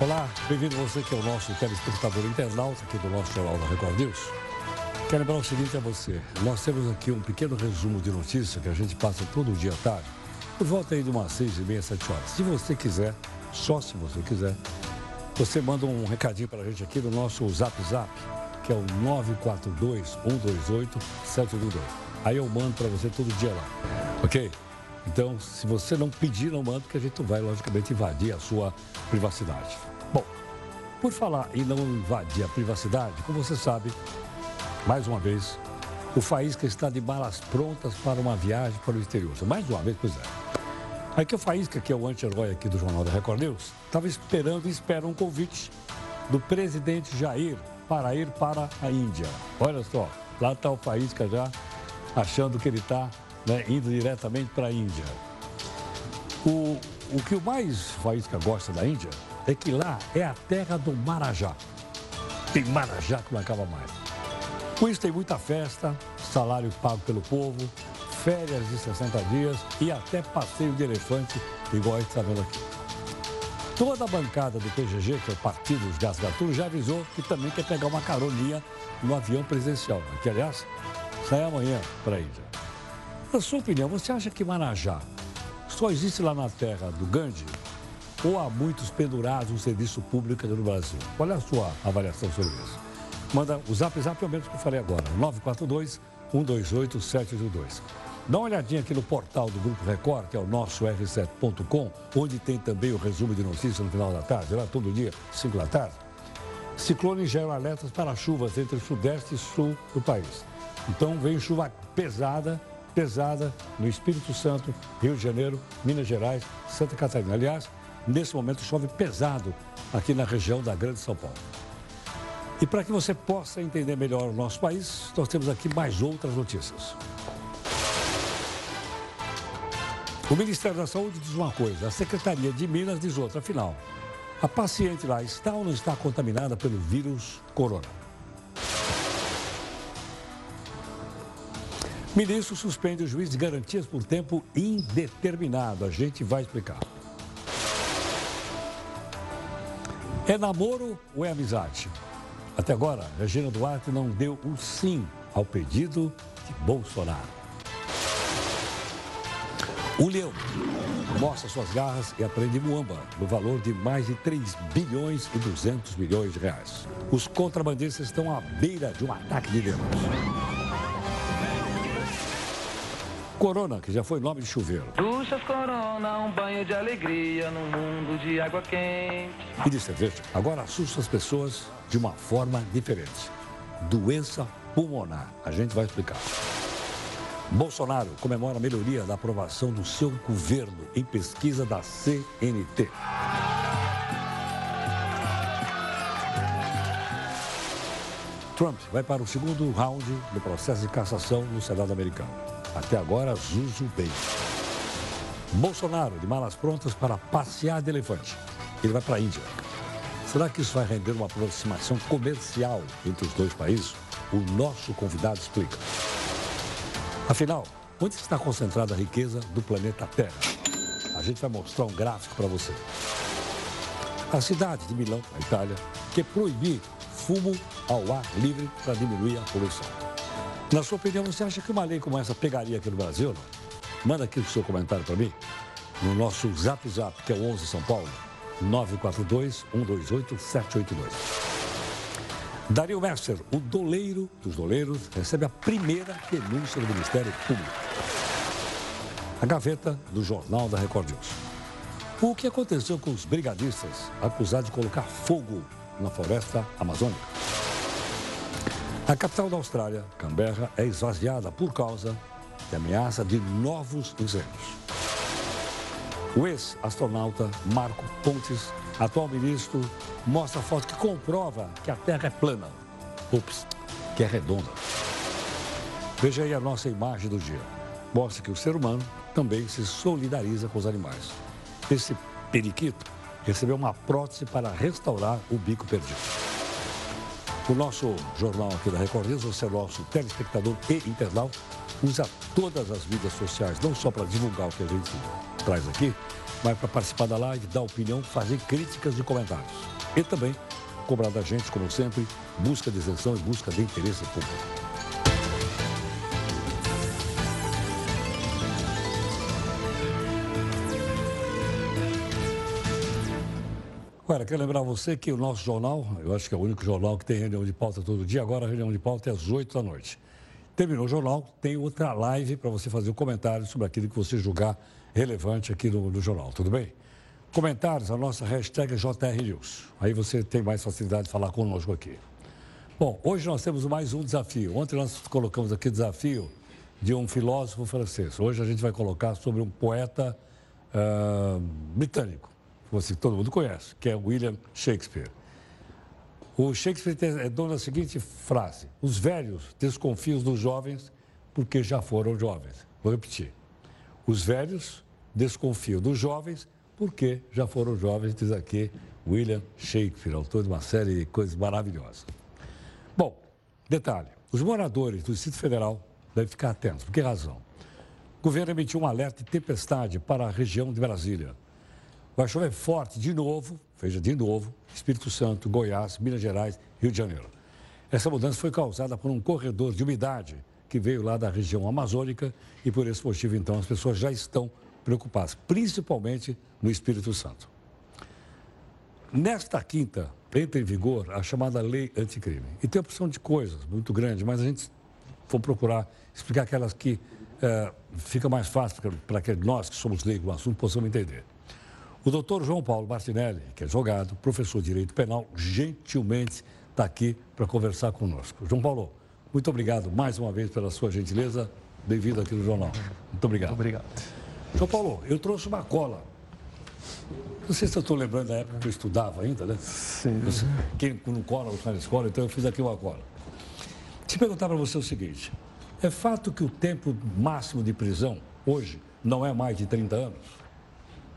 Olá, bem-vindo você que é o nosso telespectador internauta aqui do nosso Jornal da Record News. Quero lembrar o seguinte a você, nós temos aqui um pequeno resumo de notícia que a gente passa todo dia à tarde, por volta aí de umas seis e meia, sete horas. Se você quiser, só se você quiser, você manda um recadinho para a gente aqui no nosso Zap Zap, que é o 942-128-712. Aí eu mando para você todo dia lá, ok? Então, se você não pedir, não manda, porque a gente vai, logicamente, invadir a sua privacidade. Bom, por falar em não invadir a privacidade, como você sabe, mais uma vez, o Faísca está de balas prontas para uma viagem para o exterior. Mais uma vez, pois é. Aí que o Faísca, que é o anti-herói aqui do Jornal da Record News, estava esperando e espera um convite do presidente Jair para ir para a Índia. Olha só, lá está o Faísca já achando que ele está né, indo diretamente para a Índia. O, o que o mais Faísca gosta da Índia é que lá é a terra do Marajá. Tem Marajá que não acaba mais. Com isso tem muita festa, salário pago pelo povo, férias de 60 dias e até passeio de elefante, igual a gente está vendo aqui. Toda a bancada do PGG, que é o Partido dos Gastos Gatunos, já avisou que também quer pegar uma caroninha no avião presidencial, que aliás sai amanhã para a Índia. Na sua opinião, você acha que Marajá só existe lá na terra do Gandhi ou há muitos pendurados no serviço público aqui no Brasil? Qual é a sua avaliação sobre isso? Manda o zap zap, pelo menos que eu falei agora, 942 128 782. Dá uma olhadinha aqui no portal do Grupo Record, que é o nosso r7.com, onde tem também o resumo de notícias no final da tarde, lá todo dia, 5 da tarde. Ciclones geram alertas para chuvas entre o sudeste e sul do país. Então vem chuva pesada pesada no Espírito Santo, Rio de Janeiro, Minas Gerais, Santa Catarina. Aliás, nesse momento chove pesado aqui na região da Grande São Paulo. E para que você possa entender melhor o nosso país, nós temos aqui mais outras notícias. O Ministério da Saúde diz uma coisa, a Secretaria de Minas diz outra. Afinal, a paciente lá está ou não está contaminada pelo vírus corona? Ministro suspende o juiz de garantias por tempo indeterminado. A gente vai explicar. É namoro ou é amizade? Até agora, Regina Duarte não deu o um sim ao pedido de Bolsonaro. O leão mostra suas garras e aprende muamba, no valor de mais de 3 bilhões e 200 milhões de reais. Os contrabandistas estão à beira de um ataque de leões. Corona, que já foi nome de chuveiro. Duchas Corona, um banho de alegria num mundo de água quente. E de cerveja, agora assusta as pessoas de uma forma diferente. Doença pulmonar. A gente vai explicar. Bolsonaro comemora a melhoria da aprovação do seu governo em pesquisa da CNT. Trump vai para o segundo round do processo de cassação no Senado americano. Até agora, Zuzu bem. Bolsonaro, de malas prontas para passear de elefante. Ele vai para a Índia. Será que isso vai render uma aproximação comercial entre os dois países? O nosso convidado explica. Afinal, onde está concentrada a riqueza do planeta Terra? A gente vai mostrar um gráfico para você. A cidade de Milão, na Itália, quer proibir fumo ao ar livre para diminuir a poluição. Na sua opinião, você acha que uma lei como essa pegaria aqui no Brasil? Não? Manda aqui o seu comentário para mim, no nosso Zap Zap, que é o 11 São Paulo, 942-128-782. Dario Messer, o doleiro dos doleiros, recebe a primeira denúncia do Ministério Público. A gaveta do Jornal da Record News. O que aconteceu com os brigadistas acusados de colocar fogo na floresta amazônica? A capital da Austrália, Canberra, é esvaziada por causa de ameaça de novos incêndios. O ex-astronauta Marco Pontes, atual ministro, mostra a foto que comprova que a Terra é plana. Ups, que é redonda. Veja aí a nossa imagem do dia. Mostra que o ser humano também se solidariza com os animais. Esse periquito recebeu uma prótese para restaurar o bico perdido. O nosso jornal aqui da Record News, você é nosso telespectador e internauta, usa todas as mídias sociais, não só para divulgar o que a gente traz aqui, mas para participar da live, dar opinião, fazer críticas e comentários. E também cobrar da gente, como sempre, busca de isenção e busca de interesse público. Olha, quero lembrar você que o nosso jornal, eu acho que é o único jornal que tem reunião de pauta todo dia, agora a reunião de pauta é às 8 da noite. Terminou o jornal, tem outra live para você fazer um comentário sobre aquilo que você julgar relevante aqui no, no jornal, tudo bem? Comentários, a nossa hashtag é JRNews. Aí você tem mais facilidade de falar conosco aqui. Bom, hoje nós temos mais um desafio. Ontem nós colocamos aqui o desafio de um filósofo francês. Hoje a gente vai colocar sobre um poeta uh, britânico você todo mundo conhece, que é William Shakespeare. O Shakespeare é dono da seguinte frase: Os velhos desconfiam dos jovens porque já foram jovens. Vou repetir. Os velhos desconfiam dos jovens porque já foram jovens, diz aqui William Shakespeare, autor de uma série de coisas maravilhosas. Bom, detalhe: os moradores do Distrito Federal devem ficar atentos. Por que razão? O governo emitiu um alerta de tempestade para a região de Brasília. Vai chover forte de novo, veja, de novo, Espírito Santo, Goiás, Minas Gerais, Rio de Janeiro. Essa mudança foi causada por um corredor de umidade que veio lá da região amazônica e por esse motivo, então, as pessoas já estão preocupadas, principalmente no Espírito Santo. Nesta quinta, entra em vigor a chamada lei anticrime. E tem opção de coisas muito grande, mas a gente for procurar explicar aquelas que é, fica mais fácil para que nós, que somos leigos no assunto, possamos entender. O doutor João Paulo Martinelli, que é advogado, professor de Direito Penal, gentilmente está aqui para conversar conosco. João Paulo, muito obrigado mais uma vez pela sua gentileza. Bem-vindo aqui no Jornal. Muito obrigado. Muito obrigado. João Paulo, eu trouxe uma cola. Não sei se eu estou lembrando da época que eu estudava ainda, né? Sim. Quem não cola, não está na escola, então eu fiz aqui uma cola. Se perguntar para você o seguinte: é fato que o tempo máximo de prisão hoje não é mais de 30 anos?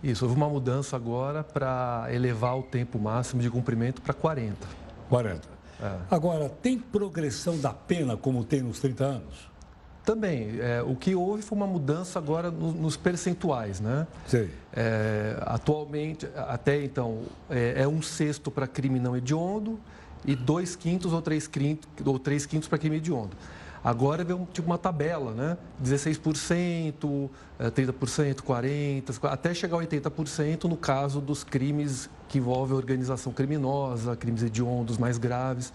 Isso, houve uma mudança agora para elevar o tempo máximo de cumprimento para 40. 40. É. Agora, tem progressão da pena como tem nos 30 anos? Também. É, o que houve foi uma mudança agora no, nos percentuais, né? Sim. É, atualmente, até então, é, é um sexto para crime não hediondo e dois quintos ou três quintos, ou três quintos para crime hediondo. Agora veio tipo uma tabela, né? 16%, 30%, 40%, até chegar a 80% no caso dos crimes que envolvem organização criminosa, crimes hediondos mais graves.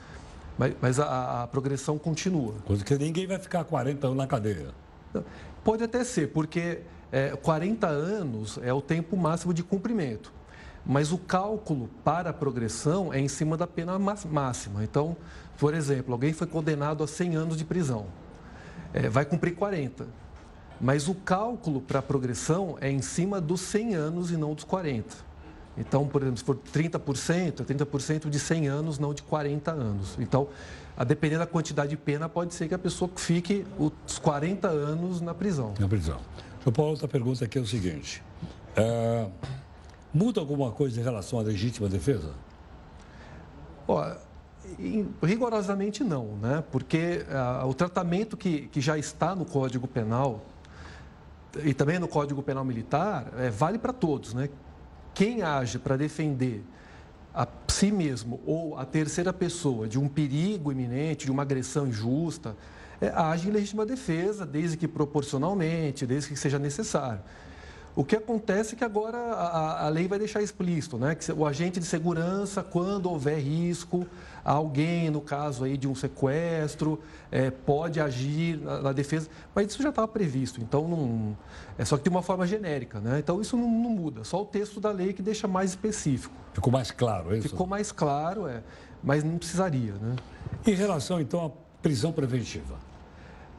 Mas, mas a, a, progressão continua. Coisa que ninguém vai ficar 40 anos na cadeia. Pode até ser, porque é, 40 anos é o tempo máximo de cumprimento. Mas o cálculo para a progressão é em cima da pena máxima. Então, por exemplo, alguém foi condenado a 100 anos de prisão, é, vai cumprir 40. Mas o cálculo para a progressão é em cima dos 100 anos e não dos 40. Então, por exemplo, se for 30%, é 30% de 100 anos, não de 40 anos. Então, a depender da quantidade de pena, pode ser que a pessoa fique os 40 anos na prisão. Na prisão. João Paulo, outra pergunta aqui é o seguinte. É, muda alguma coisa em relação à legítima defesa? Ó, rigorosamente não, né? porque ah, o tratamento que, que já está no Código Penal e também no Código Penal Militar é, vale para todos. Né? Quem age para defender a si mesmo ou a terceira pessoa de um perigo iminente, de uma agressão injusta, é, age em legítima defesa, desde que proporcionalmente, desde que seja necessário. O que acontece é que agora a, a, lei vai deixar explícito, né? Que o agente de segurança, quando houver risco, alguém, no caso aí de um sequestro, é, pode agir na, na, defesa, mas isso já estava previsto, então não. É só que de uma forma genérica, né? Então isso não, não, muda, só o texto da lei que deixa mais específico. Ficou mais claro, é isso? Ficou mais claro, é, mas não precisaria, né? Em relação então à prisão preventiva.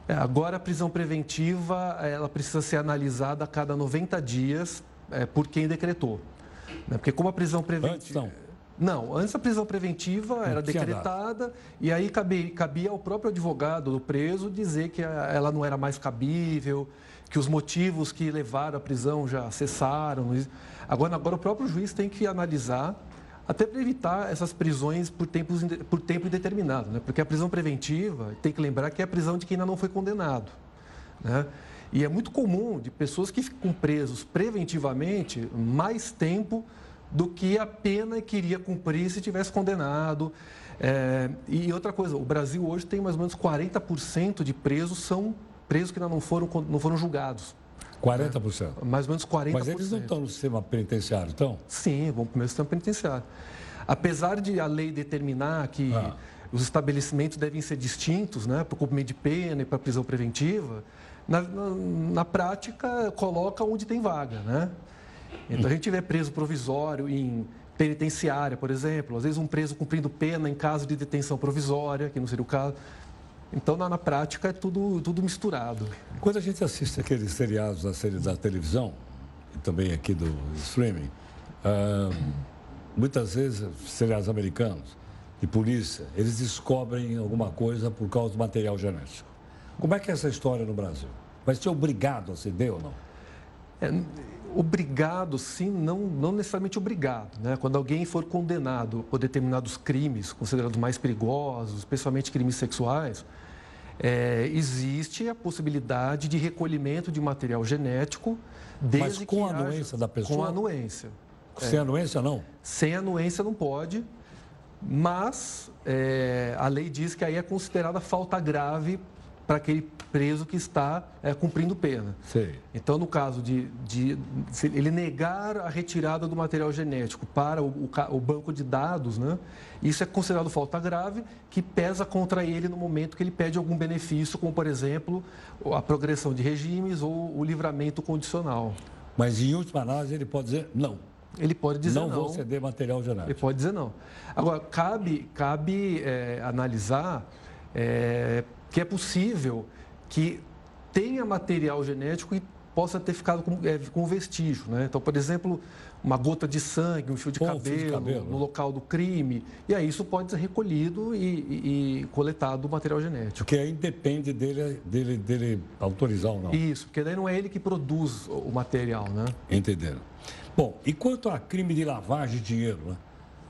É, agora, a prisão preventiva ela precisa ser analisada a cada 90 dias é, por quem decretou. Né? Porque como a prisão preventiva... Antes não. Não, antes a prisão preventiva era decretada e aí cabia, cabia ao próprio advogado do preso dizer que ela não era mais cabível, que os motivos que levaram à prisão já cessaram. Agora, agora o próprio juiz tem que analisar até para evitar essas prisões por, tempos, por tempo indeterminado, né? porque a prisão preventiva, tem que lembrar que é a prisão de quem ainda não foi condenado. Né? E é muito comum de pessoas que ficam presos preventivamente mais tempo do que a pena que iria cumprir se tivesse condenado. É, e outra coisa, o Brasil hoje tem mais ou menos 40% de presos são presos que ainda não foram, não foram julgados. 40%? É, mais ou menos 40%. Mas eles não estão no sistema penitenciário, então? Sim, vão para o sistema penitenciário. Apesar de a lei determinar que ah. os estabelecimentos devem ser distintos, né, para o cumprimento de pena e para a prisão preventiva, na, na, na, prática coloca onde tem vaga, né? Então a gente vê preso provisório em penitenciária, por exemplo, às vezes um preso cumprindo pena em caso de detenção provisória, que não seria o caso. Então, na, na, prática, é tudo, tudo misturado. Quando a gente assiste aqueles seriados da série da televisão, e também aqui do streaming, ah, muitas vezes, seriados americanos, de polícia, eles descobrem alguma coisa por causa do material genético. Como é que é essa história no Brasil? Vai ser obrigado a ceder ou não? É, obrigado, sim, não, não necessariamente obrigado. Né? Quando alguém for condenado por determinados crimes, considerados mais perigosos, especialmente crimes sexuais, é, existe a possibilidade de recolhimento de material genético desde Mas com a anuência haja, da pessoa? Com a anuência. Sem é, anuência, não? Sem anuência não pode, mas é, a lei diz que aí é considerada falta grave para aquele preso que está é, cumprindo pena. Sim. Então, no caso de, de, ele negar a retirada do material genético para o, o, o, banco de dados, né, isso é considerado falta grave que pesa contra ele no momento que ele pede algum benefício, como, por exemplo, a progressão de regimes ou o livramento condicional. Mas, em última análise, ele pode dizer não. Ele pode dizer não. Não vou ceder material genético. Ele pode dizer não. Agora, cabe, cabe é, analisar é, que é possível que tenha material genético e possa ter ficado com, é, com vestígio. Né? Então, por exemplo, uma gota de sangue, um fio de, cabelo, fio de cabelo, no local do crime. E aí isso pode ser recolhido e, e, e coletado o material genético. Porque aí depende dele, dele, dele autorizar ou não. Isso, porque daí não é ele que produz o material, né? Entenderam. Bom, e quanto a crime de lavagem de dinheiro, né?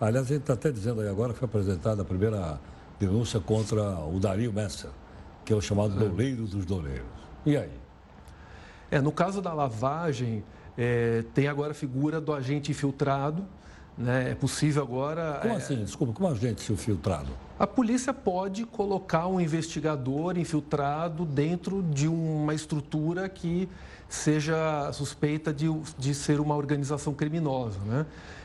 Aliás, a gente está até dizendo aí agora que foi apresentada a primeira denúncia contra o Dario Messer que é o chamado doleiro dos doleiros. E aí? É, no caso da lavagem, é, tem agora a figura do agente infiltrado. Né? É possível agora. Como é, assim? Desculpa, como agente infiltrado? A polícia pode colocar um investigador infiltrado dentro de uma estrutura que seja suspeita de, de ser uma organização criminosa. Né?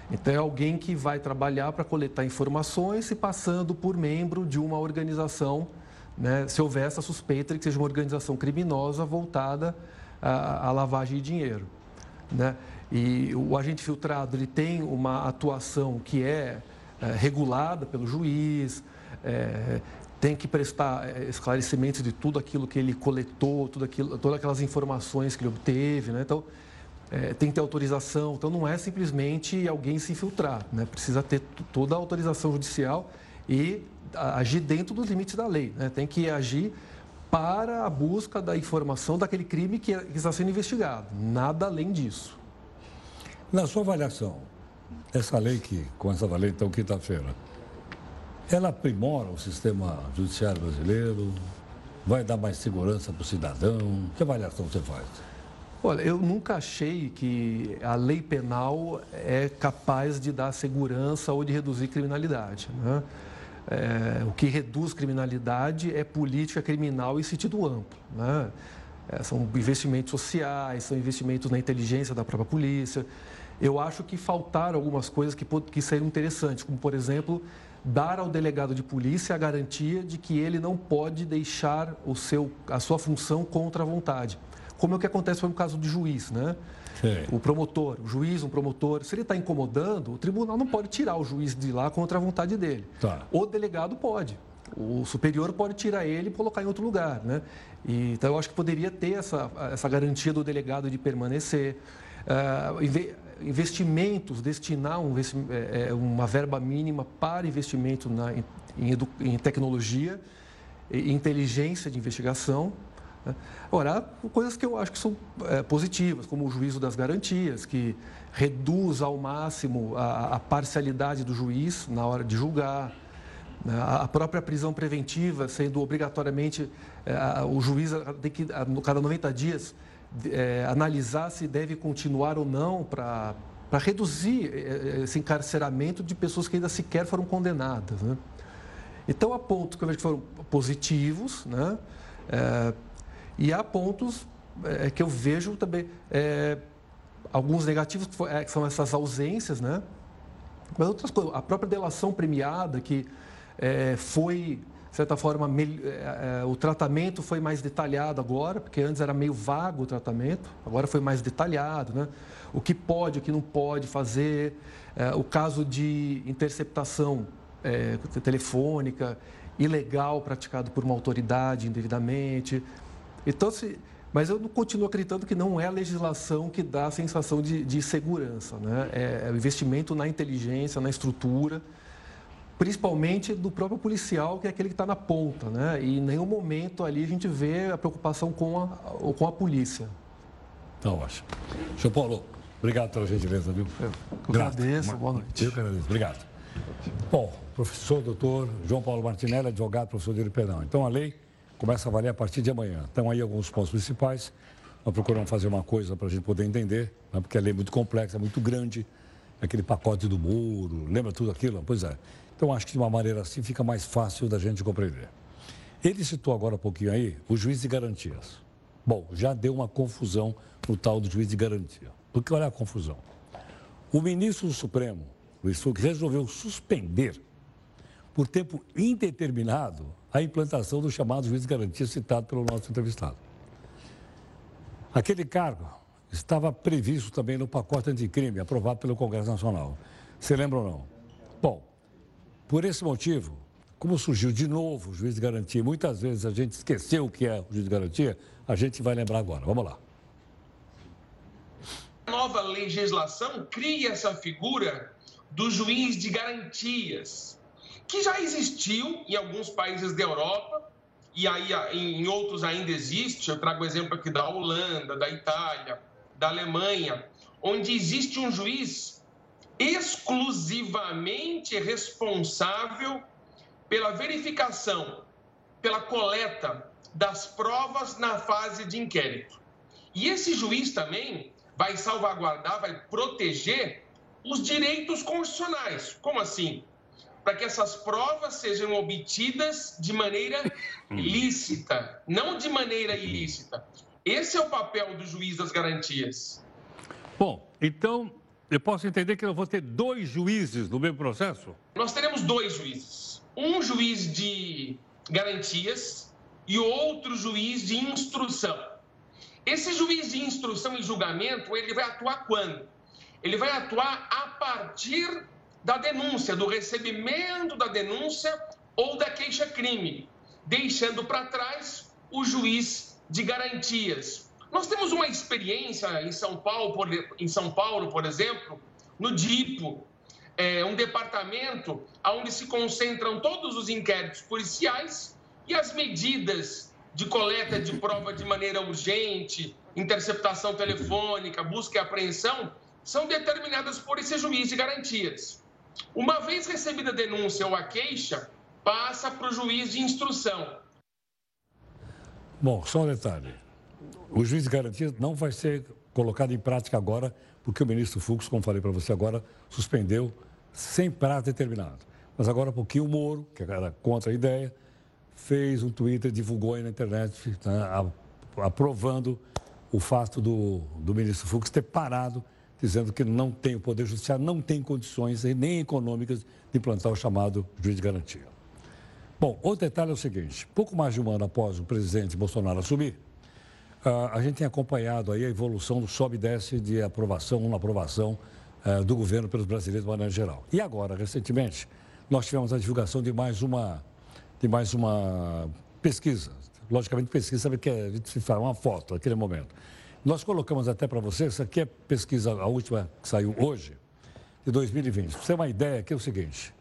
Então, é alguém que vai trabalhar para coletar informações e passando por membro de uma organização né, se houver essa suspeita de que seja uma organização criminosa voltada à, à lavagem de dinheiro. Né? E o agente filtrado ele tem uma atuação que é, é regulada pelo juiz, é, tem que prestar é, esclarecimentos de tudo aquilo que ele coletou, tudo aquilo, todas aquelas informações que ele obteve. Né? Então, é, tem que ter autorização. Então, não é simplesmente alguém se infiltrar, né? precisa ter toda a autorização judicial e agir dentro dos limites da lei. Né? Tem que agir para a busca da informação daquele crime que está sendo investigado. Nada além disso. Na sua avaliação, essa lei que começa a valer então quinta-feira, ela aprimora o sistema judiciário brasileiro? Vai dar mais segurança para o cidadão? Que avaliação você faz? Olha, eu nunca achei que a lei penal é capaz de dar segurança ou de reduzir criminalidade. Né? É, o que reduz criminalidade é política criminal em sentido amplo. Né? É, são investimentos sociais, são investimentos na inteligência da própria polícia. Eu acho que faltaram algumas coisas que, que seriam interessantes, como, por exemplo, dar ao delegado de polícia a garantia de que ele não pode deixar o seu, a sua função contra a vontade. Como é o que acontece no caso de juiz, né? O promotor, o juiz, um promotor, se ele está incomodando, o tribunal não pode tirar o juiz de lá contra a vontade dele. Tá. O delegado pode. O superior pode tirar ele e colocar em outro lugar. Né? E, então, eu acho que poderia ter essa, essa garantia do delegado de permanecer. Uh, investimentos, destinar um, é, é, uma verba mínima para investimento na, em, em, tecnologia, inteligência de investigação? Ora, há coisas que eu acho que são é, positivas, como o juízo das garantias, que reduz ao máximo a, a, parcialidade do juiz na hora de julgar. Né? A própria prisão preventiva, sendo obrigatoriamente, é, o juiz tem que, no cada 90 dias, é, analisar se deve continuar ou não para reduzir é, esse encarceramento de pessoas que ainda sequer foram condenadas. Né? Então, há pontos que eu vejo que foram positivos, né? É, e há pontos é, que eu vejo também, é, alguns negativos, que são essas ausências, né? Mas outras coisas, a própria delação premiada, que é, foi, de certa forma, me, é, o tratamento foi mais detalhado agora, porque antes era meio vago o tratamento, agora foi mais detalhado, né? O que pode, o que não pode fazer, é, o caso de interceptação telefônica, ilegal praticado por uma autoridade indevidamente. Então, se, mas eu continuo acreditando que não é a legislação que dá a sensação de, de segurança, né? é, é o investimento na inteligência, na estrutura principalmente do próprio policial, que é aquele que está na ponta, né? E em nenhum momento ali a gente vê a preocupação com a, com a polícia. Então, ótimo. Senhor Paulo, obrigado pela gentileza, viu? Eu, eu agradeço, boa noite. Eu que agradeço, obrigado. Bom, professor doutor João Paulo Martinelli, advogado, professor de direito penal. Então, a lei começa a valer a partir de amanhã. Então, aí alguns pontos principais. Nós procuramos fazer uma coisa para a gente poder entender, né? porque a lei é muito complexa, é muito grande. Aquele pacote do muro, lembra tudo aquilo? Pois é. Então, acho que de uma maneira assim fica mais fácil da gente compreender. Ele citou agora um pouquinho aí o juiz de garantias. Bom, já deu uma confusão no tal do juiz de garantia. Porque olha a confusão. O ministro do Supremo, Luiz Fux, resolveu suspender por tempo indeterminado a implantação do chamado juiz de garantia citado pelo nosso entrevistado. Aquele cargo estava previsto também no pacote anticrime aprovado pelo Congresso Nacional. Você lembra ou não? Bom, por esse motivo, como surgiu de novo o juiz de garantia, muitas vezes a gente esqueceu o que é o juiz de garantia, a gente vai lembrar agora. Vamos lá. A nova legislação cria essa figura do juiz de garantias, que já existiu em alguns países da Europa, e aí em outros ainda existe. Eu trago o exemplo aqui da Holanda, da Itália, da Alemanha, onde existe um juiz exclusivamente responsável pela verificação, pela coleta das provas na fase de inquérito. E esse juiz também vai salvaguardar, vai proteger os direitos constitucionais. Como assim? Para que essas provas sejam obtidas de maneira lícita, não de maneira ilícita. Esse é o papel do juiz das garantias. Bom, então eu posso entender que eu vou ter dois juízes no mesmo processo? Nós teremos dois juízes. Um juiz de garantias e outro juiz de instrução. Esse juiz de instrução e julgamento, ele vai atuar quando? Ele vai atuar a partir da denúncia, do recebimento da denúncia ou da queixa-crime, deixando para trás o juiz de garantias, nós temos uma experiência em São Paulo, por, em São Paulo, por exemplo, no DIPO, é, um departamento onde se concentram todos os inquéritos policiais e as medidas de coleta de prova de maneira urgente, interceptação telefônica, busca e apreensão, são determinadas por esse juiz de garantias. Uma vez recebida a denúncia ou a queixa, passa para o juiz de instrução. Bom, só um detalhe o juiz de garantia não vai ser colocado em prática agora, porque o ministro Fux, como falei para você agora, suspendeu sem prazo determinado. Mas agora pouquinho o Moro, que era contra a ideia, fez um Twitter, divulgou aí na internet, né, aprovando o fato do, do ministro Fux ter parado, dizendo que não tem, o Poder Judiciário não tem condições nem econômicas de implantar o chamado juiz de garantia. Bom, outro detalhe é o seguinte: pouco mais de um ano após o presidente Bolsonaro assumir, Uh, a gente tem acompanhado aí a evolução do sobe e desce de aprovação não aprovação uh, do governo pelos brasileiros de maneira geral. E agora, recentemente, nós tivemos a divulgação de mais uma, de mais uma pesquisa. Logicamente, pesquisa, sabe que é, a gente se faz uma foto naquele momento. Nós colocamos até para você, essa aqui é pesquisa, a última que saiu hoje, de 2020. Para você ter uma ideia, aqui é o seguinte.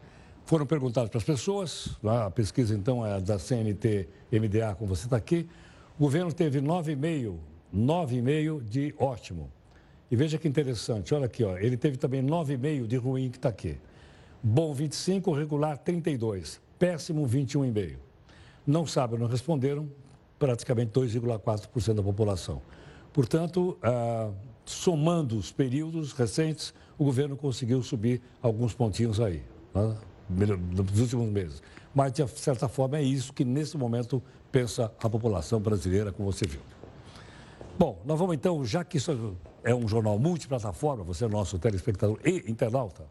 Foram perguntadas para as pessoas, a pesquisa então é da CNT-MDA, como você está aqui, o governo teve 9,5, 9,5 de ótimo. E veja que interessante, olha aqui, ó, ele teve também 9,5 de ruim que está aqui. Bom 25, regular 32. péssimo 21,5%. Não sabem, não responderam praticamente 2,4% da população. Portanto, ah, somando os períodos recentes, o governo conseguiu subir alguns pontinhos aí, né? nos últimos meses. Mas, de certa forma, é isso que, nesse momento, pensa a população brasileira, como você viu. Bom, nós vamos então, já que isso é um jornal multiplataforma, você é nosso telespectador e internauta,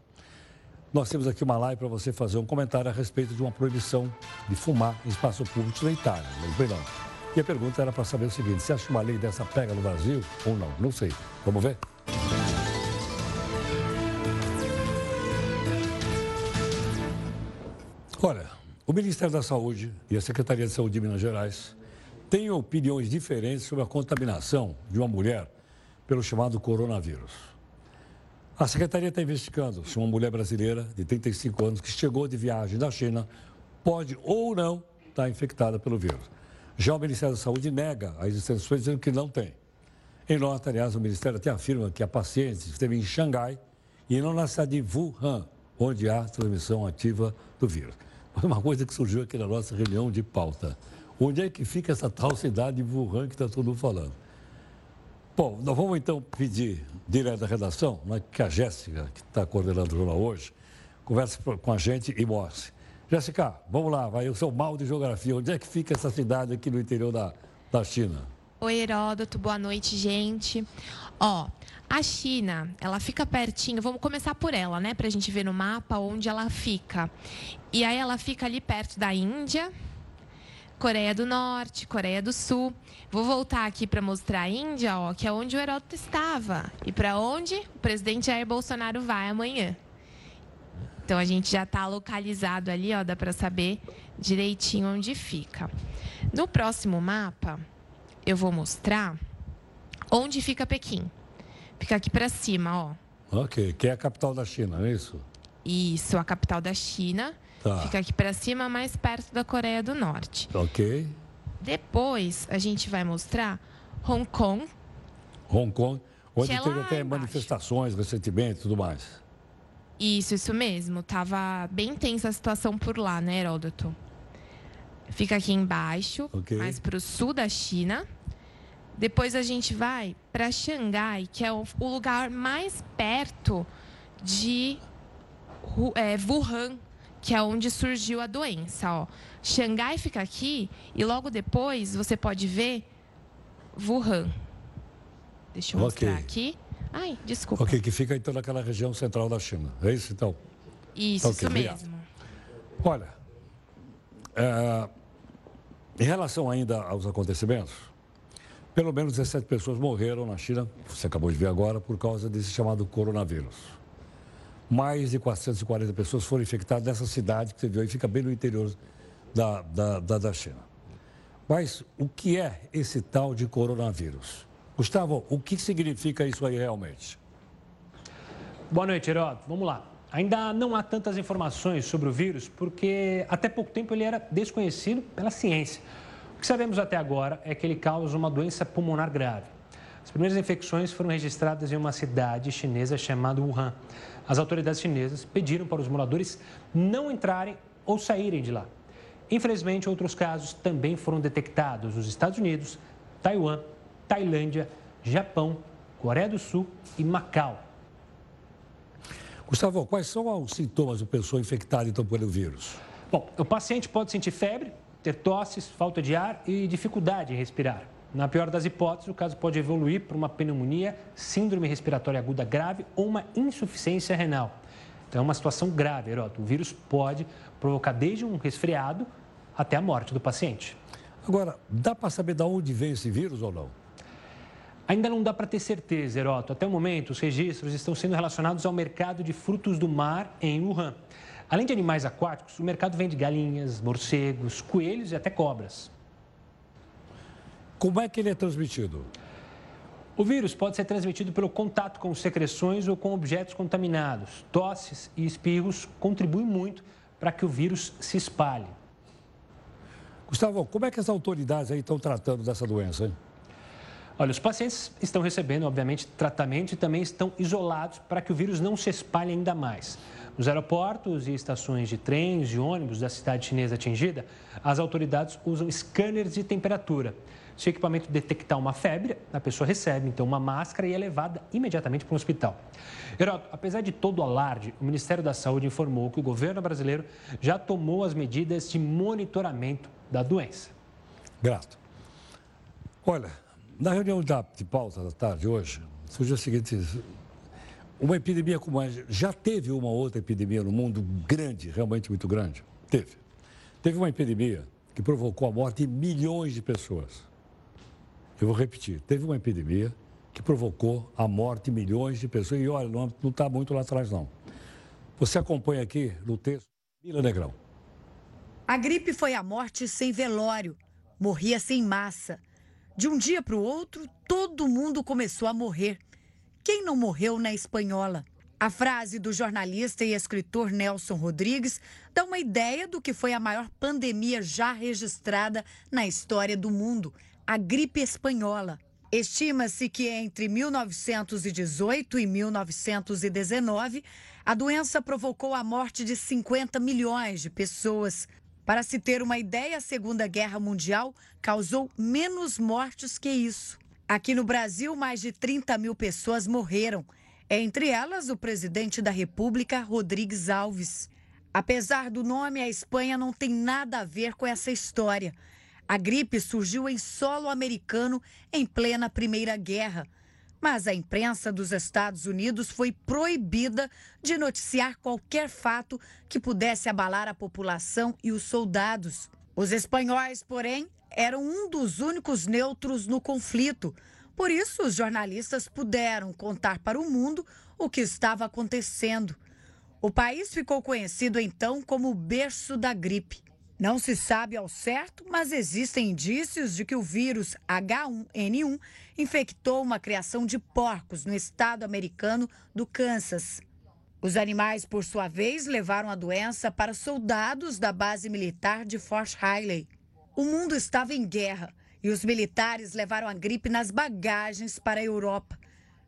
nós temos aqui uma live para você fazer um comentário a respeito de uma proibição de fumar em espaço público na Itália, lembrei não. E a pergunta era para saber o seguinte, você acha uma lei dessa pega no Brasil ou não? Não sei. Vamos ver? Olha, o Ministério da Saúde e a Secretaria de Saúde de Minas Gerais têm opiniões diferentes sobre a contaminação de uma mulher pelo chamado coronavírus. A Secretaria está investigando se uma mulher brasileira de 35 anos que chegou de viagem da China pode ou não estar infectada pelo vírus. Já o Ministério da Saúde nega a existência, dizendo que não tem. Em nota, aliás, o Ministério até afirma que a paciente esteve em Xangai e não na cidade de Wuhan, onde há transmissão ativa do vírus. Mas uma coisa que surgiu aqui na nossa reunião de pauta. Onde é que fica essa tal cidade de Wuhan que está todo mundo falando? Bom, nós vamos então pedir direto da redação, né, que a Jéssica, que está coordenando o jornal hoje, converse com a gente e mostre. Jéssica, vamos lá, vai o seu mal de geografia. Onde é que fica essa cidade aqui no interior da, da China? Oi, Heródoto, boa noite, gente. Ó, a China, ela fica pertinho, vamos começar por ela, né, para a gente ver no mapa onde ela fica. E aí ela fica ali perto da Índia, Coreia do Norte, Coreia do Sul. Vou voltar aqui para mostrar a Índia, ó, que é onde o Heródoto estava. E para onde o presidente Jair Bolsonaro vai amanhã. Então a gente já está localizado ali, ó, dá para saber direitinho onde fica. No próximo mapa, eu vou mostrar onde fica Pequim. Fica aqui para cima, ó. Ok, que é a capital da China, não é isso? Isso, a capital da China. Tá. Fica aqui para cima, mais perto da Coreia do Norte. Ok. Depois a gente vai mostrar Hong Kong. Hong Kong, onde é teve até embaixo. manifestações recentemente e tudo mais. Isso, isso mesmo. Tava bem tensa a situação por lá, né, Heródoto? Fica aqui embaixo, okay. mais para o sul da China. Depois a gente vai para Xangai, que é o, o, lugar mais perto de é, Wuhan, que é onde surgiu a doença. Ó. Xangai fica aqui e logo depois você pode ver Wuhan. Deixa eu okay. mostrar aqui. Ai, desculpa. Ok, que fica então naquela região central da China. É isso então? Isso, okay, isso mesmo. Olha, é, em relação ainda aos acontecimentos, pelo menos 17 pessoas morreram na China, você acabou de ver agora, por causa desse chamado coronavírus. Mais de 440 pessoas foram infectadas nessa cidade que você viu aí, fica bem no interior da, da, da, da China. Mas o que é esse tal de coronavírus? Gustavo, o que significa isso aí realmente? Boa noite, Heródoto. Vamos lá. Ainda não há tantas informações sobre o vírus, porque até pouco tempo ele era desconhecido pela ciência. O que sabemos até agora é que ele causa uma doença pulmonar grave. As primeiras infecções foram registradas em uma cidade chinesa chamada Wuhan. As autoridades chinesas pediram para os moradores não entrarem ou saírem de lá. Infelizmente, outros casos também foram detectados nos Estados Unidos, Taiwan Tailândia, Japão, Coreia do Sul e Macau. Gustavo, quais são os sintomas de uma pessoa infectada então pelo vírus? Bom, o paciente pode sentir febre, ter tosses, falta de ar e dificuldade em respirar. Na pior das hipóteses, o caso pode evoluir para uma pneumonia, síndrome respiratória aguda grave ou uma insuficiência renal. Então é uma situação grave, Heroto. O vírus pode provocar desde um resfriado até a morte do paciente. Agora, dá para saber de onde vem esse vírus ou não? Ainda não dá para ter certeza, Heroto. Até o momento, os registros estão sendo relacionados ao mercado de frutos do mar em Wuhan. Além de animais aquáticos, o mercado vende galinhas, morcegos, coelhos e até cobras. Como é que ele é transmitido? O vírus pode ser transmitido pelo contato com secreções ou com objetos contaminados. Tosses e espirros contribuem muito para que o vírus se espalhe. Gustavo, como é que as autoridades aí estão tratando dessa doença? Hein? Olha, os pacientes estão recebendo, obviamente, tratamento e também estão isolados para que o vírus não se espalhe ainda mais. Nos aeroportos e estações de trens e ônibus da cidade chinesa atingida, as autoridades usam scanners de temperatura. Se o equipamento detectar uma febre, a pessoa recebe então uma máscara e é levada imediatamente para um hospital. Heroto, apesar de todo o alarde, o Ministério da Saúde informou que o governo brasileiro já tomou as medidas de monitoramento da doença. Grato. Olha, na reunião de pauta da tarde hoje, surgiu o seguinte: uma epidemia como essa, já teve uma outra epidemia no mundo grande, realmente muito grande? Teve. Teve uma epidemia que provocou a morte de milhões de pessoas. Eu vou repetir: teve uma epidemia que provocou a morte de milhões de pessoas. E olha, não está muito lá atrás, não. Você acompanha aqui no texto, Mila Negrão. A gripe foi a morte sem velório. Morria sem massa. De um dia para o outro, todo mundo começou a morrer. Quem não morreu na espanhola? A frase do jornalista e escritor Nelson Rodrigues dá uma ideia do que foi a maior pandemia já registrada na história do mundo a gripe espanhola. Estima-se que entre 1918 e 1919, a doença provocou a morte de 50 milhões de pessoas. Para se ter uma ideia, a Segunda Guerra Mundial causou menos mortes que isso. Aqui no Brasil, mais de 30 mil pessoas morreram, entre elas o presidente da República, Rodrigues Alves. Apesar do nome, a Espanha não tem nada a ver com essa história. A gripe surgiu em solo americano em plena Primeira Guerra. Mas a imprensa dos Estados Unidos foi proibida de noticiar qualquer fato que pudesse abalar a população e os soldados. Os espanhóis, porém, eram um dos únicos neutros no conflito. Por isso, os jornalistas puderam contar para o mundo o que estava acontecendo. O país ficou conhecido então como o berço da gripe. Não se sabe ao certo, mas existem indícios de que o vírus H1N1 infectou uma criação de porcos no estado americano do Kansas. Os animais, por sua vez, levaram a doença para soldados da base militar de Fort Riley. O mundo estava em guerra e os militares levaram a gripe nas bagagens para a Europa.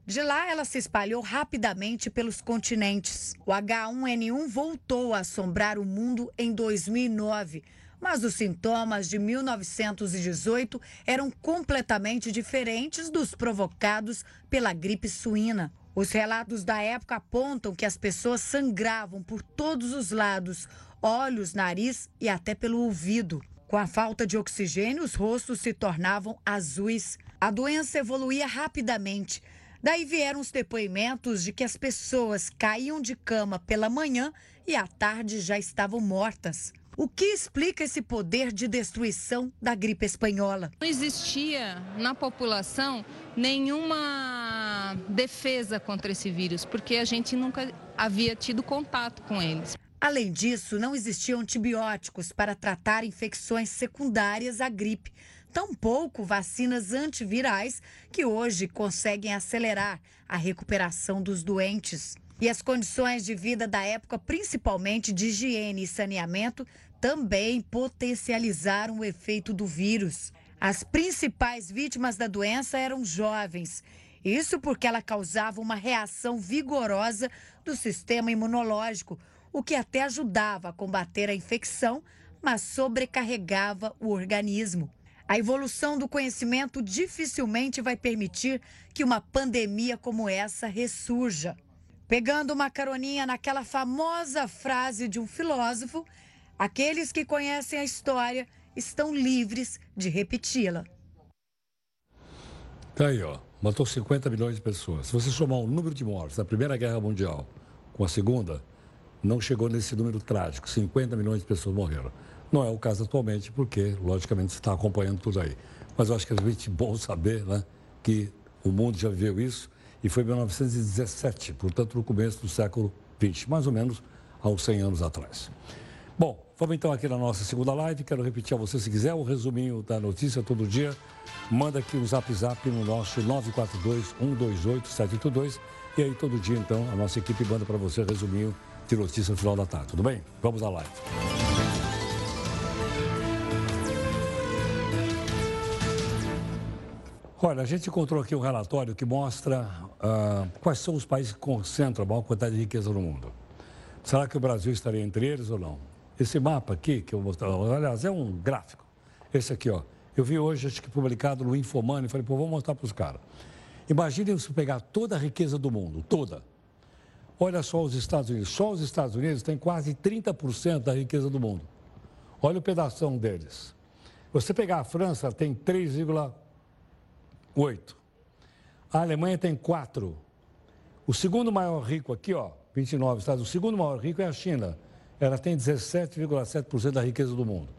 De lá, ela se espalhou rapidamente pelos continentes. O H1N1 voltou a assombrar o mundo em 2009, mas os sintomas de 1918 eram completamente diferentes dos provocados pela gripe suína. Os relatos da época apontam que as pessoas sangravam por todos os lados, olhos, nariz e até pelo ouvido. Com a falta de oxigênio, os rostos se tornavam azuis. A doença evoluía rapidamente Daí vieram os depoimentos de que as pessoas caíam de cama pela manhã e à tarde já estavam mortas. O que explica esse poder de destruição da gripe espanhola? Não existia na população nenhuma defesa contra esse vírus, porque a gente nunca havia tido contato com eles. Além disso, não existiam antibióticos para tratar infecções secundárias à gripe tampouco vacinas antivirais que hoje conseguem acelerar a recuperação dos doentes. E as condições de vida da época, principalmente de higiene e saneamento, também potencializaram o efeito do vírus. As principais vítimas da doença eram jovens. Isso porque ela causava uma reação vigorosa do sistema imunológico, o que até ajudava a combater a infecção, mas sobrecarregava o organismo. A evolução do conhecimento dificilmente vai permitir que uma pandemia como essa ressurja. Pegando uma caroninha naquela famosa frase de um filósofo, aqueles que conhecem a história estão livres de repeti-la. Tá aí, ó. Matou 50 milhões de pessoas. Se você somar o número de mortes da Primeira Guerra Mundial com a Segunda, não chegou nesse número trágico. 50 milhões de pessoas morreram. Não é o caso atualmente, porque, logicamente, você está acompanhando tudo aí. Mas eu acho que é realmente bom saber né, que o mundo já viveu isso e foi em 1917, portanto, no começo do século XX, mais ou menos uns 100 anos atrás. Bom, vamos então aqui na nossa segunda live. Quero repetir a você, se quiser, o um resuminho da notícia todo dia. Manda aqui um zap zap no nosso 942-128-782. E aí, todo dia, então, a nossa equipe manda para você resuminho de notícia no final da tarde. Tudo bem? Vamos à live. Olha, a gente encontrou aqui um relatório que mostra uh, quais são os países que concentram a maior quantidade de riqueza no mundo. Será que o Brasil estaria entre eles ou não? Esse mapa aqui, que eu vou mostrar, aliás, é um gráfico. Esse aqui, ó. Eu vi hoje, acho que publicado no Infomani, falei, pô, vou mostrar para os caras. Imaginem se pegar toda a riqueza do mundo, toda. Olha só os Estados Unidos. Só os Estados Unidos têm quase 30% da riqueza do mundo. Olha o pedaço deles. Você pegar a França, tem 3,8. A Alemanha tem 4. O segundo maior rico aqui, ó, 29 estados, o segundo maior rico é a China. Ela tem 17,7% da riqueza do mundo.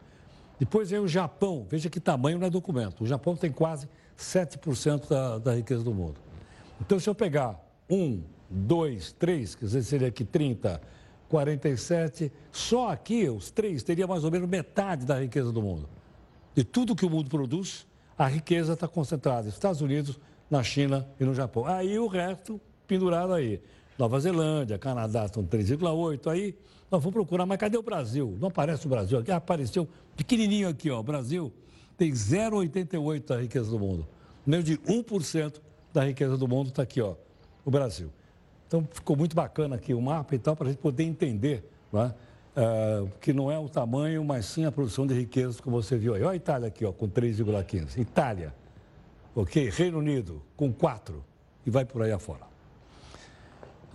Depois vem o Japão, veja que tamanho não é documento. O Japão tem quase 7% da, da riqueza do mundo. Então, se eu pegar um, dois, três, quer dizer, seria aqui 30, 47, só aqui os três teria mais ou menos metade da riqueza do mundo. De tudo que o mundo produz, a riqueza está concentrada nos Estados Unidos, na China e no Japão. Aí o resto pendurado aí. Nova Zelândia, Canadá estão 3,8. Aí nós vamos procurar, mas cadê o Brasil? Não aparece o Brasil aqui. Apareceu pequenininho aqui, ó. O Brasil tem 0,88 da riqueza do mundo. Menos de 1% da riqueza do mundo está aqui, ó. O Brasil. Então ficou muito bacana aqui o mapa e tal, para a gente poder entender não é? Uh, que não é o tamanho, mas sim a produção de riquezas, como você viu aí. Olha a Itália aqui, ó, com 3,15. Itália, ok? Reino Unido, com 4. E vai por aí afora.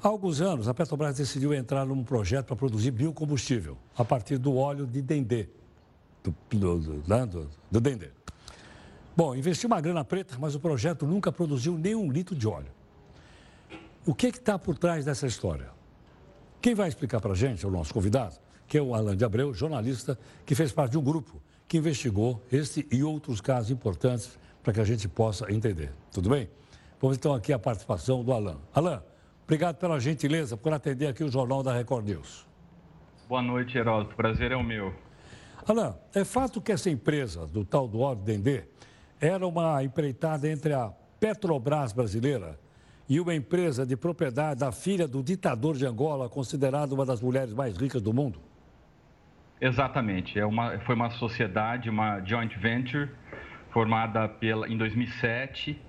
Há alguns anos, a Petrobras decidiu entrar num projeto para produzir biocombustível a partir do óleo de dendê, do, do, do, né, do, dendê. Bom, investiu uma grana preta, mas o projeto nunca produziu nem um litro de óleo. O que está por trás dessa história? Quem vai explicar para a gente é o nosso convidado, que é o Alan de Abreu, jornalista que fez parte de um grupo que investigou este e outros casos importantes para que a gente possa entender. Tudo bem? Vamos então aqui a participação do Alan. Alan, Obrigado pela gentileza por atender aqui o Jornal da Record News. Boa noite, Heródoto. Prazer é o meu. Alain, é fato que essa empresa, do tal do óleo Dendê, era uma empreitada entre a Petrobras brasileira e uma empresa de propriedade da filha do ditador de Angola, considerada uma das mulheres mais ricas do mundo? Exatamente. É uma, foi uma sociedade, uma joint venture, formada pela, em 2007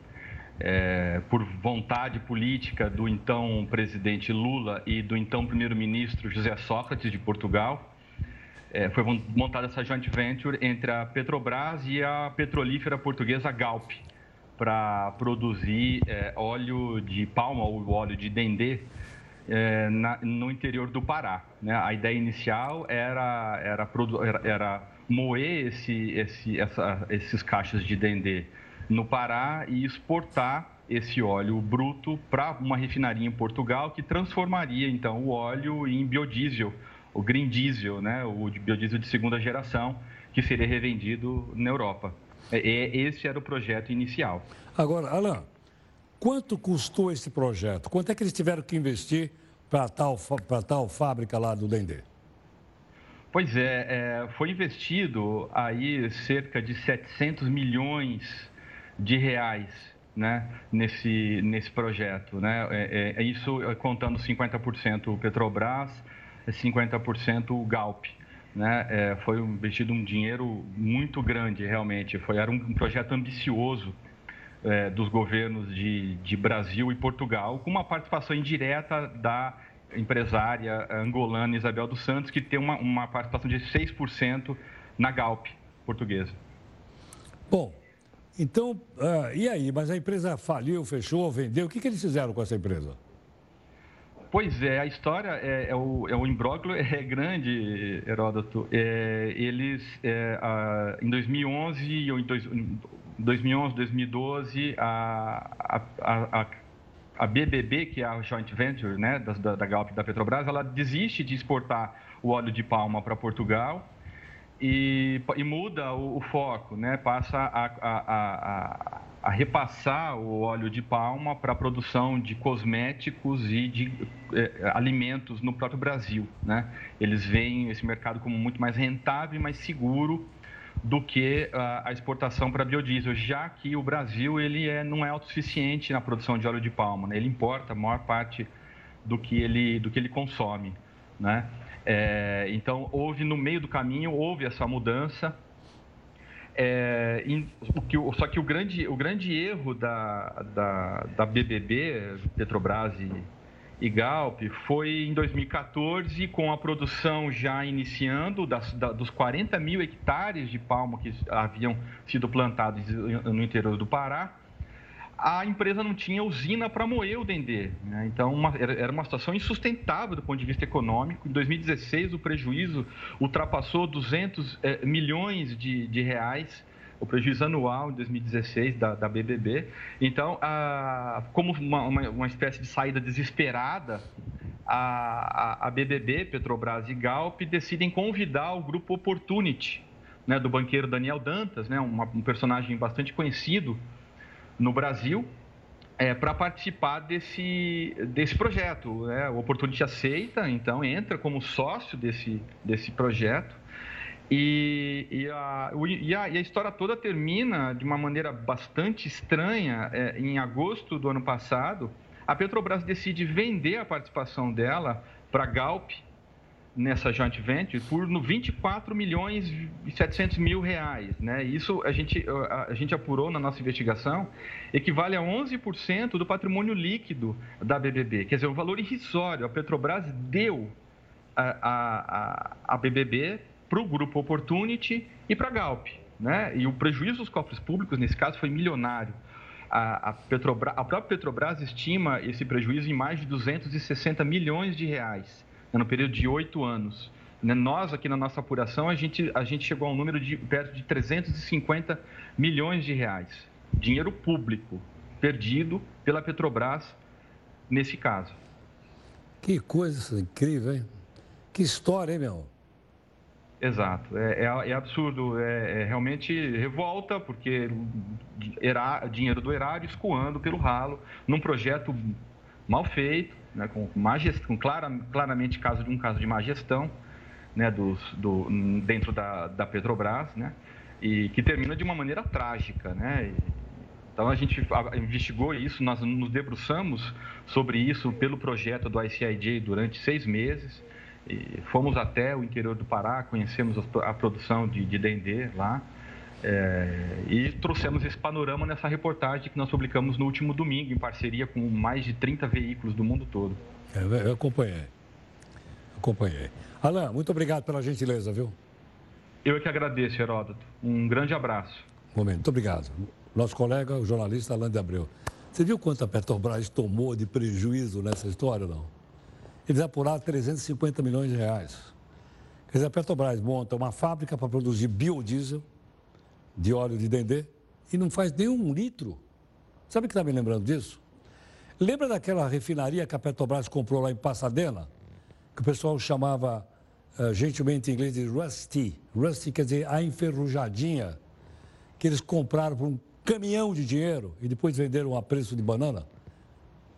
é, por vontade política do então presidente Lula e do então primeiro-ministro José Sócrates de Portugal, é, foi montada essa joint venture entre a Petrobras e a petrolífera portuguesa Galp para produzir é, óleo de palma ou óleo de dendê é, na, no interior do Pará. Né? A ideia inicial era, era, era, era moer esse, esse, essa, esses caixas de dendê no Pará e exportar esse óleo bruto para uma refinaria em Portugal que transformaria então o óleo em biodiesel, o green diesel, né, o biodiesel de segunda geração, que seria revendido na Europa. E esse era o projeto inicial. Agora, Alain, quanto custou esse projeto? Quanto é que eles tiveram que investir para tal, tal fábrica lá do Dendê? Pois é, é, foi investido aí cerca de 700 milhões de reais né, nesse, nesse projeto. Né? É, é, é isso é contando 50% Petrobras, 50% Galp. Né? É, foi investido um dinheiro muito grande, realmente. Foi, era um, um projeto ambicioso é, dos governos de, de Brasil e Portugal, com uma participação indireta da empresária angolana Isabel dos Santos, que tem uma, uma participação de 6% na Galp portuguesa. Bom, então, uh, e aí? Mas a empresa faliu, fechou, vendeu. O que, que eles fizeram com essa empresa? Pois é, a história é, é o, é o imbróglio é grande, Heródoto. É, eles, é, a, em 2011 ou em dois, 2011, 2012, a, a, a, a BBB, que é a joint venture né, da, da Galp da Petrobras, ela desiste de exportar o óleo de palma para Portugal e, e muda o, o, foco, né? passa a, a, a, a, repassar o óleo de palma para a produção de cosméticos e de eh, alimentos no próprio Brasil. Né? Eles veem esse mercado como muito mais rentável e mais seguro do que a, a exportação para biodiesel, já que o Brasil ele é, não é autossuficiente na produção de óleo de palma, né? ele importa a maior parte do que ele, do que ele consome. Né? É, então, houve no meio do caminho, houve essa mudança. É, em, que, só que o grande, o grande erro da, da, da BBB, Petrobras e, e Galp foi em 2014, com a produção já iniciando das, da, dos 40 mil hectares de palma que haviam sido plantados no interior do Pará, a empresa não tinha usina para moer o dendê. Né? Então, uma, era uma situação insustentável do ponto de vista econômico. Em 2016, o prejuízo ultrapassou 200 eh, milhões de, de reais o prejuízo anual em 2016 da, da BBB. Então, a, como uma, uma, uma, espécie de saída desesperada, a, a, a, BBB, Petrobras e Galp decidem convidar o grupo Opportunity, né, do banqueiro Daniel Dantas, né, uma, um personagem bastante conhecido no Brasil, é, para participar desse, desse projeto. Né? O Opportunity aceita, então entra como sócio desse, desse projeto. E, e, a, e, a, e, a, história toda termina de uma maneira bastante estranha. É, em agosto do ano passado, a Petrobras decide vender a participação dela para a Galp nessa joint venture por 24 milhões e 700 mil reais. Né? Isso a gente, a, a gente apurou na nossa investigação, equivale a 11% do patrimônio líquido da BBB. Quer dizer, um valor irrisório. A Petrobras deu a, a, a BBB para o grupo Opportunity e para a Galp. Né? E o prejuízo dos cofres públicos, nesse caso, foi milionário. A, a, Petrobras, a própria Petrobras estima esse prejuízo em mais de 260 milhões de reais né, no período de oito anos. Né? Nós, aqui na nossa apuração, a gente, a gente chegou a um número de perto de 350 milhões de reais. Dinheiro público perdido pela Petrobras nesse caso. Que coisa incrível, hein? Que história, hein, meu? Exato, é, é, é absurdo, é, é, realmente revolta, porque era, dinheiro do erário escoando pelo ralo, num projeto mal feito, né, com, má com clara, claramente caso de um caso de má gestão né, dos, do, dentro da, da Petrobras, né, e que termina de uma maneira trágica. Né, então a gente investigou isso, nós nos debruçamos sobre isso pelo projeto do ICIJ durante seis meses, e fomos até o interior do Pará, conhecemos a produção de, de dendê lá é, e trouxemos esse panorama nessa reportagem que nós publicamos no último domingo, em parceria com mais de 30 veículos do mundo todo. É, eu acompanhei. Acompanhei. Alain, muito obrigado pela gentileza, viu? Eu é que agradeço, Heródoto. Um grande abraço. Um momento, muito obrigado. Nosso colega, o jornalista Alain de Abreu. Você viu quanto a Petrobras tomou de prejuízo nessa história ou não? Eles apuraram 350 milhões de reais. Quer dizer, a Petrobras monta uma fábrica para produzir biodiesel de óleo de dendê e não faz nenhum litro. Sabe o que está me lembrando disso? Lembra daquela refinaria que a Petrobras comprou lá em Pasadena? Que o pessoal chamava uh, gentilmente em inglês de Rusty. Rusty quer dizer a enferrujadinha, que eles compraram por um caminhão de dinheiro e depois venderam a preço de banana.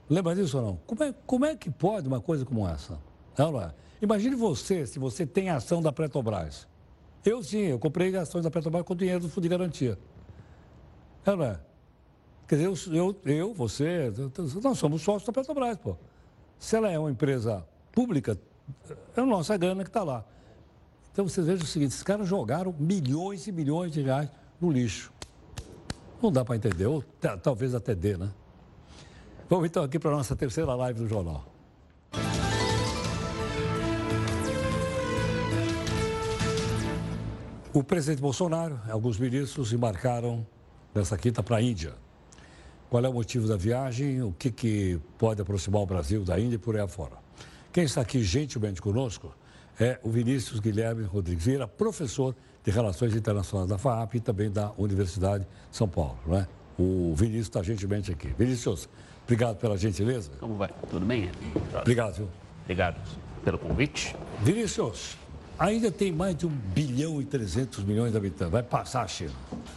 Lembra disso ou não? Como é, como é que pode uma coisa como essa? Não é? Imagine você, se você tem ação da Petrobras. Eu sim, eu comprei ações da Petrobras com dinheiro do Fundo de Garantia. Não é? Quer dizer, eu, eu, eu, você, nós somos sócios da Petrobras, pô. Se ela é uma empresa pública, é a nossa grana que está lá. Então vocês vejam o seguinte, esses caras jogaram milhões e milhões de reais no lixo. Não dá para entender, ou talvez até dê, né? Vamos então aqui para a nossa terceira live do jornal. O presidente Bolsonaro e alguns ministros embarcaram nessa quinta para a Índia. Qual é o motivo da viagem? O que, que pode aproximar o Brasil da Índia e por aí afora? Quem está aqui gentilmente conosco é o Vinícius Guilherme Rodrigues Vieira, professor de Relações Internacionais da FAAP e também da Universidade de São Paulo. Não é? O Vinícius está gentilmente aqui. Vinícius, Obrigado pela gentileza. Como vai? Tudo bem? Obrigado, viu? Obrigado pelo convite. Vinícius, ainda tem mais de 1 bilhão e 300 milhões de habitantes. Vai passar a China.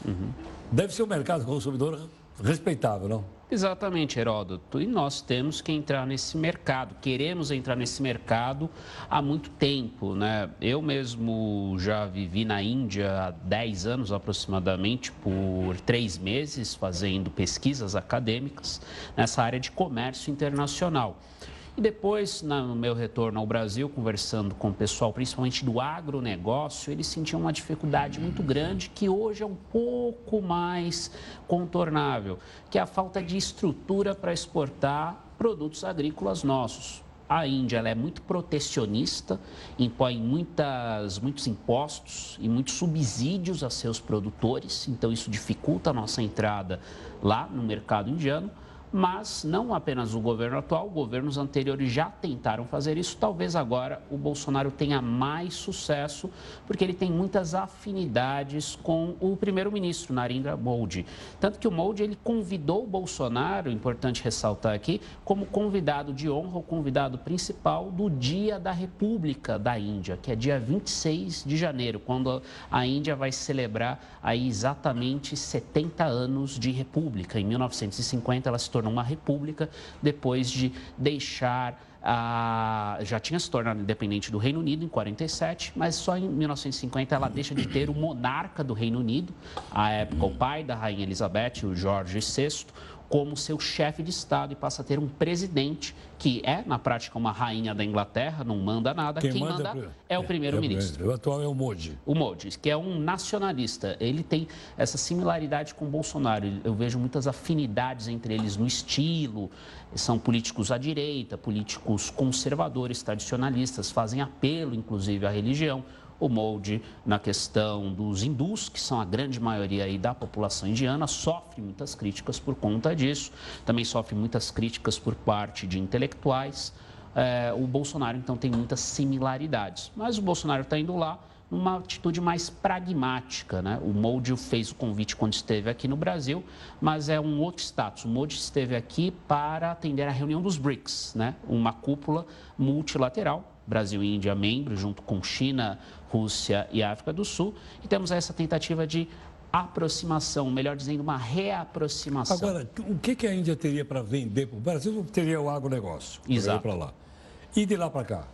Uhum. Deve ser um mercado consumidor respeitável, não? Exatamente, Heródoto. E nós temos que entrar nesse mercado, queremos entrar nesse mercado há muito tempo. Né? Eu mesmo já vivi na Índia há 10 anos aproximadamente, por três meses, fazendo pesquisas acadêmicas nessa área de comércio internacional. E depois, no meu retorno ao Brasil, conversando com o pessoal, principalmente do agronegócio, eles sentiam uma dificuldade muito grande que hoje é um pouco mais contornável, que é a falta de estrutura para exportar produtos agrícolas nossos. A Índia é muito protecionista, impõe muitas, muitos impostos e muitos subsídios a seus produtores, então isso dificulta a nossa entrada lá no mercado indiano mas não apenas o governo atual, governos anteriores já tentaram fazer isso. Talvez agora o Bolsonaro tenha mais sucesso, porque ele tem muitas afinidades com o primeiro-ministro, Narendra Modi. Tanto que o Modi ele convidou o Bolsonaro, importante ressaltar aqui, como convidado de honra, o convidado principal do Dia da República da Índia, que é dia 26 de janeiro, quando a Índia vai celebrar aí exatamente 70 anos de república. Em 1950 ela se tornou uma república depois de deixar a, já tinha se tornado independente do Reino Unido em 47, mas só em 1950 ela deixa de ter o monarca do Reino Unido, à época o pai da rainha Elizabeth, o Jorge VI, como seu chefe de Estado e passa a ter um presidente que é, na prática, uma rainha da Inglaterra, não manda nada. Quem, Quem manda, manda, é o primeiro-ministro. É, o atual é o Modi. O Modi, que é um nacionalista. Ele tem essa similaridade com o Bolsonaro. Eu vejo muitas afinidades entre eles no estilo. São políticos à direita, políticos conservadores, tradicionalistas, fazem apelo, inclusive, à religião o molde na questão dos hindus, que são a grande maioria aí da população indiana, sofre muitas críticas por conta disso, também sofre muitas críticas por parte de intelectuais. É, o Bolsonaro, então, tem muitas similaridades, mas o Bolsonaro está indo lá numa atitude mais pragmática. Né? O Modi fez o convite quando esteve aqui no Brasil, mas é um outro status. O Modi esteve aqui para atender a reunião dos BRICS, né? uma cúpula multilateral, Brasil e Índia membros, junto com China, Rússia e África do Sul. E temos essa tentativa de aproximação, melhor dizendo, uma reaproximação. Agora, o que, que a Índia teria para vender para o Brasil? Teria o agronegócio. Exato. Para lá. E de lá para cá?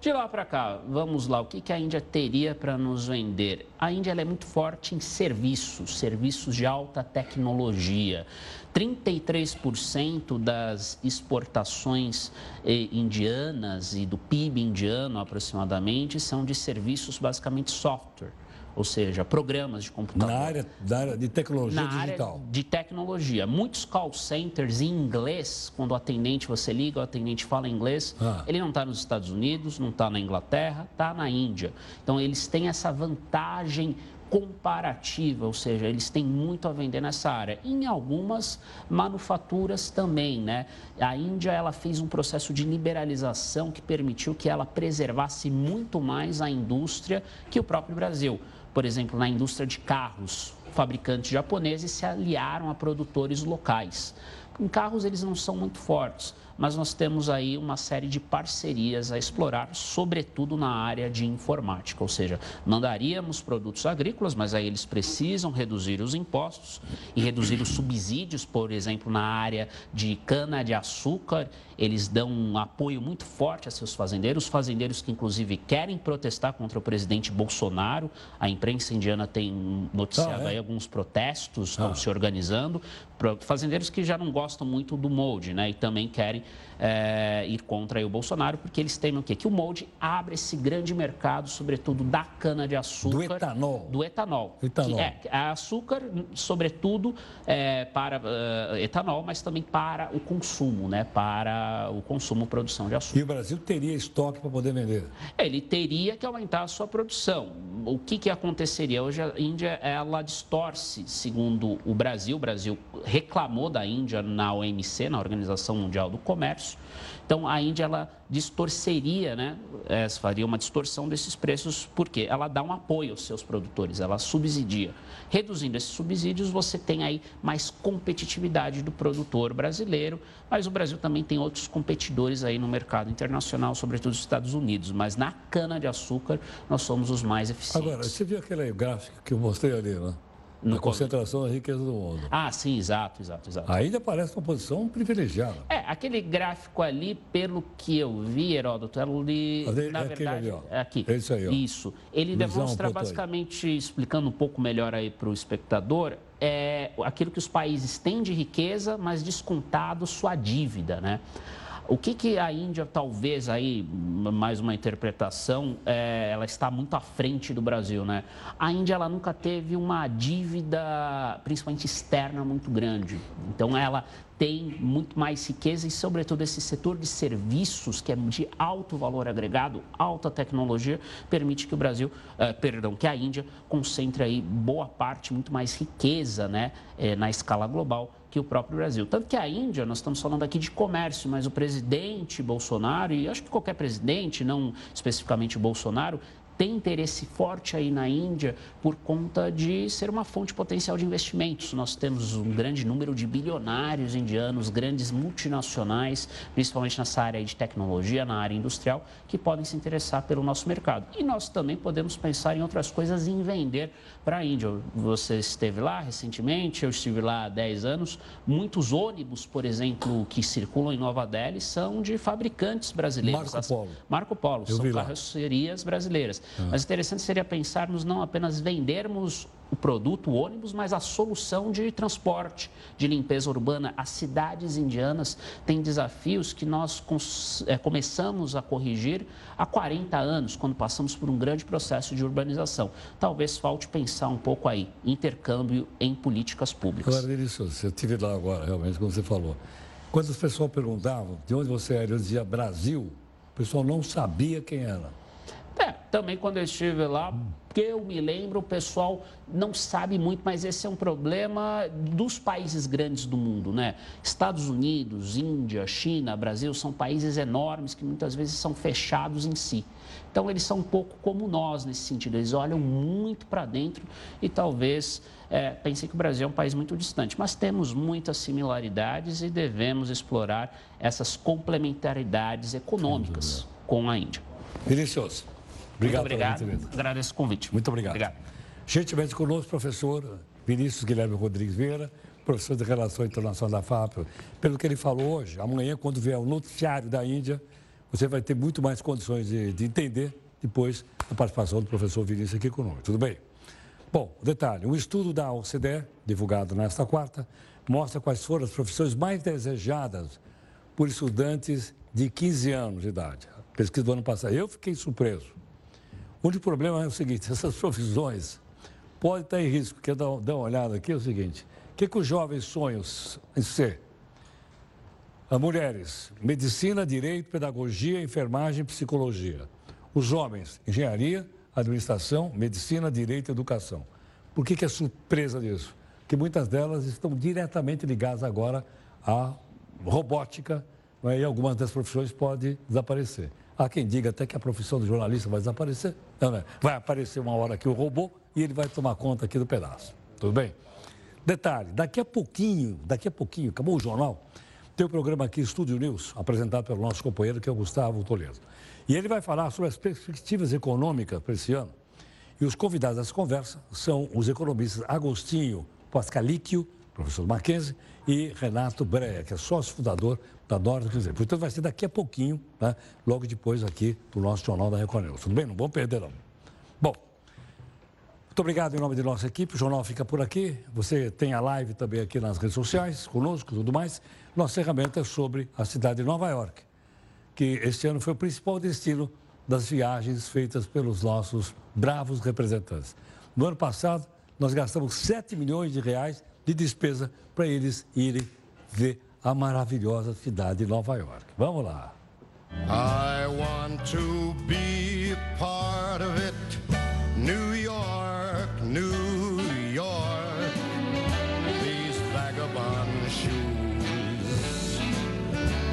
De lá para cá, vamos lá, o que, que a Índia teria para nos vender? A Índia é muito forte em serviços, serviços de alta tecnologia. 33% das exportações eh, indianas e do PIB indiano, aproximadamente, são de serviços basicamente software ou seja, programas de computador. Na área, na área de tecnologia na digital. Área de tecnologia. Muitos call centers em inglês, quando o atendente você liga, o atendente fala inglês, ah. ele não está nos Estados Unidos, não está na Inglaterra, está na Índia. Então, eles têm essa vantagem comparativa, ou seja, eles têm muito a vender nessa área. Em algumas manufaturas também, né? A Índia ela fez um processo de liberalização que permitiu que ela preservasse muito mais a indústria que o próprio Brasil por exemplo, na indústria de carros, fabricantes japoneses se aliaram a produtores locais. Em carros eles não são muito fortes, mas nós temos aí uma série de parcerias a explorar, sobretudo na área de informática, ou seja, mandaríamos produtos agrícolas, mas aí eles precisam reduzir os impostos e reduzir os subsídios, por exemplo, na área de cana-de-açúcar, eles dão um apoio muito forte a seus fazendeiros, fazendeiros que inclusive querem protestar contra o presidente Bolsonaro, a imprensa indiana tem noticiado ah, é? aí alguns protestos, estão ah. se organizando, fazendeiros que já não gostam muito do molde, né, e também querem é, ir contra o Bolsonaro, porque eles temem o quê? Que o molde abre esse grande mercado, sobretudo da cana-de-açúcar. Do etanol. Do etanol. etanol. Que é, é açúcar, sobretudo, é, para uh, etanol, mas também para o consumo, né? Para o consumo, produção de açúcar. E o Brasil teria estoque para poder vender? Ele teria que aumentar a sua produção. O que, que aconteceria? Hoje a Índia, ela distorce, segundo o Brasil. O Brasil reclamou da Índia na OMC, na Organização Mundial do Comércio, então, a Índia, ela distorceria, né? É, faria uma distorção desses preços, porque ela dá um apoio aos seus produtores, ela subsidia. Reduzindo esses subsídios, você tem aí mais competitividade do produtor brasileiro, mas o Brasil também tem outros competidores aí no mercado internacional, sobretudo os Estados Unidos. Mas na cana-de-açúcar, nós somos os mais eficientes. Agora, você viu aquele gráfico que eu mostrei ali, né? Na concentração da riqueza do mundo. Ah, sim, exato, exato, exato. Ainda parece uma posição privilegiada. É, aquele gráfico ali, pelo que eu vi, Heródoto, ele, é, na é verdade, ali, é aqui. É isso aí, ó. Isso. Ele demonstra basicamente, aí. explicando um pouco melhor aí para o espectador, é aquilo que os países têm de riqueza, mas descontado sua dívida, né? O que, que a Índia, talvez aí, mais uma interpretação, é, ela está muito à frente do Brasil, né? A Índia, ela nunca teve uma dívida, principalmente externa, muito grande. Então, ela tem muito mais riqueza e, sobretudo, esse setor de serviços, que é de alto valor agregado, alta tecnologia, permite que o Brasil, eh, perdão, que a Índia concentre aí boa parte, muito mais riqueza, né, eh, na escala global que o próprio Brasil. Tanto que a Índia, nós estamos falando aqui de comércio, mas o presidente Bolsonaro, e acho que qualquer presidente, não especificamente Bolsonaro, tem interesse forte aí na Índia por conta de ser uma fonte potencial de investimentos. Nós temos um grande número de bilionários indianos, grandes multinacionais, principalmente nessa área de tecnologia, na área industrial, que podem se interessar pelo nosso mercado. E nós também podemos pensar em outras coisas em vender para a Índia. Você esteve lá recentemente, eu estive lá há 10 anos. Muitos ônibus, por exemplo, que circulam em Nova Delhi são de fabricantes brasileiros. Marco Polo. Marco Polo, Eu são carrocerias brasileiras. Mas interessante seria pensarmos não apenas vendermos o produto, o ônibus, mas a solução de transporte, de limpeza urbana. As cidades indianas têm desafios que nós eh, começamos a corrigir há 40 anos, quando passamos por um grande processo de urbanização. Talvez falte pensar um pouco aí, intercâmbio em políticas públicas. Agora, Delicioso, eu estive lá agora, realmente, como você falou. Quando as pessoas perguntavam de onde você era, eu dizia Brasil, o pessoal não sabia quem era. É, também quando eu estive lá, que eu me lembro, o pessoal não sabe muito, mas esse é um problema dos países grandes do mundo, né? Estados Unidos, Índia, China, Brasil são países enormes que muitas vezes são fechados em si. Então eles são um pouco como nós nesse sentido, eles olham muito para dentro e talvez é, pensem que o Brasil é um país muito distante. Mas temos muitas similaridades e devemos explorar essas complementaridades econômicas com a Índia. Delicioso. Obrigado, Muito obrigado. Agradeço o convite. Muito obrigado. Obrigado. Gentilmente conosco, professor Vinícius Guilherme Rodrigues Vieira, professor de Relações Internacionais da FAP. Pelo que ele falou hoje, amanhã, quando vier o noticiário da Índia, você vai ter muito mais condições de, de entender depois a participação do professor Vinícius aqui conosco. Tudo bem? Bom, detalhe: um estudo da OCDE, divulgado nesta quarta, mostra quais foram as profissões mais desejadas por estudantes de 15 anos de idade. Pesquisa do ano passado. Eu fiquei surpreso. O único problema é o seguinte: essas profissões podem estar em risco. Quer dar, uma olhada aqui? É o seguinte: o que, que os jovens sonham em ser? As mulheres, medicina, direito, pedagogia, enfermagem, psicologia. Os homens, engenharia, administração, medicina, direito e educação. Por que, que é surpresa disso? Porque muitas delas estão diretamente ligadas agora à robótica não é? e algumas das profissões podem desaparecer. Há quem diga até que a profissão do jornalista vai desaparecer. Não, não é? Vai aparecer uma hora aqui o robô e ele vai tomar conta aqui do pedaço. Tudo bem? Detalhe, daqui a pouquinho, daqui a pouquinho, acabou o jornal, tem o programa aqui, Estúdio News, apresentado pelo nosso companheiro, que é o Gustavo Toledo. E ele vai falar sobre as perspectivas econômicas para esse ano. E os convidados dessa conversa são os economistas Agostinho Pascalíquio, professor Mackenzie, e Renato Breia, que é sócio fundador da Norte Cruzeiro. Portanto, vai ser daqui a pouquinho, né, logo depois aqui do nosso Jornal da Record News. Tudo bem? Não vamos perder, não. Bom, muito obrigado em nome de nossa equipe. O jornal fica por aqui. Você tem a live também aqui nas redes sociais, conosco tudo mais. Nossa ferramenta é sobre a cidade de Nova York, que este ano foi o principal destino das viagens feitas pelos nossos bravos representantes. No ano passado, nós gastamos 7 milhões de reais de despesa para eles irem ver a maravilhosa cidade de Nova York. Vamos lá. I want to be part of it. New York, New York. These vagabond shoes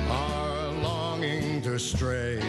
are longing to stray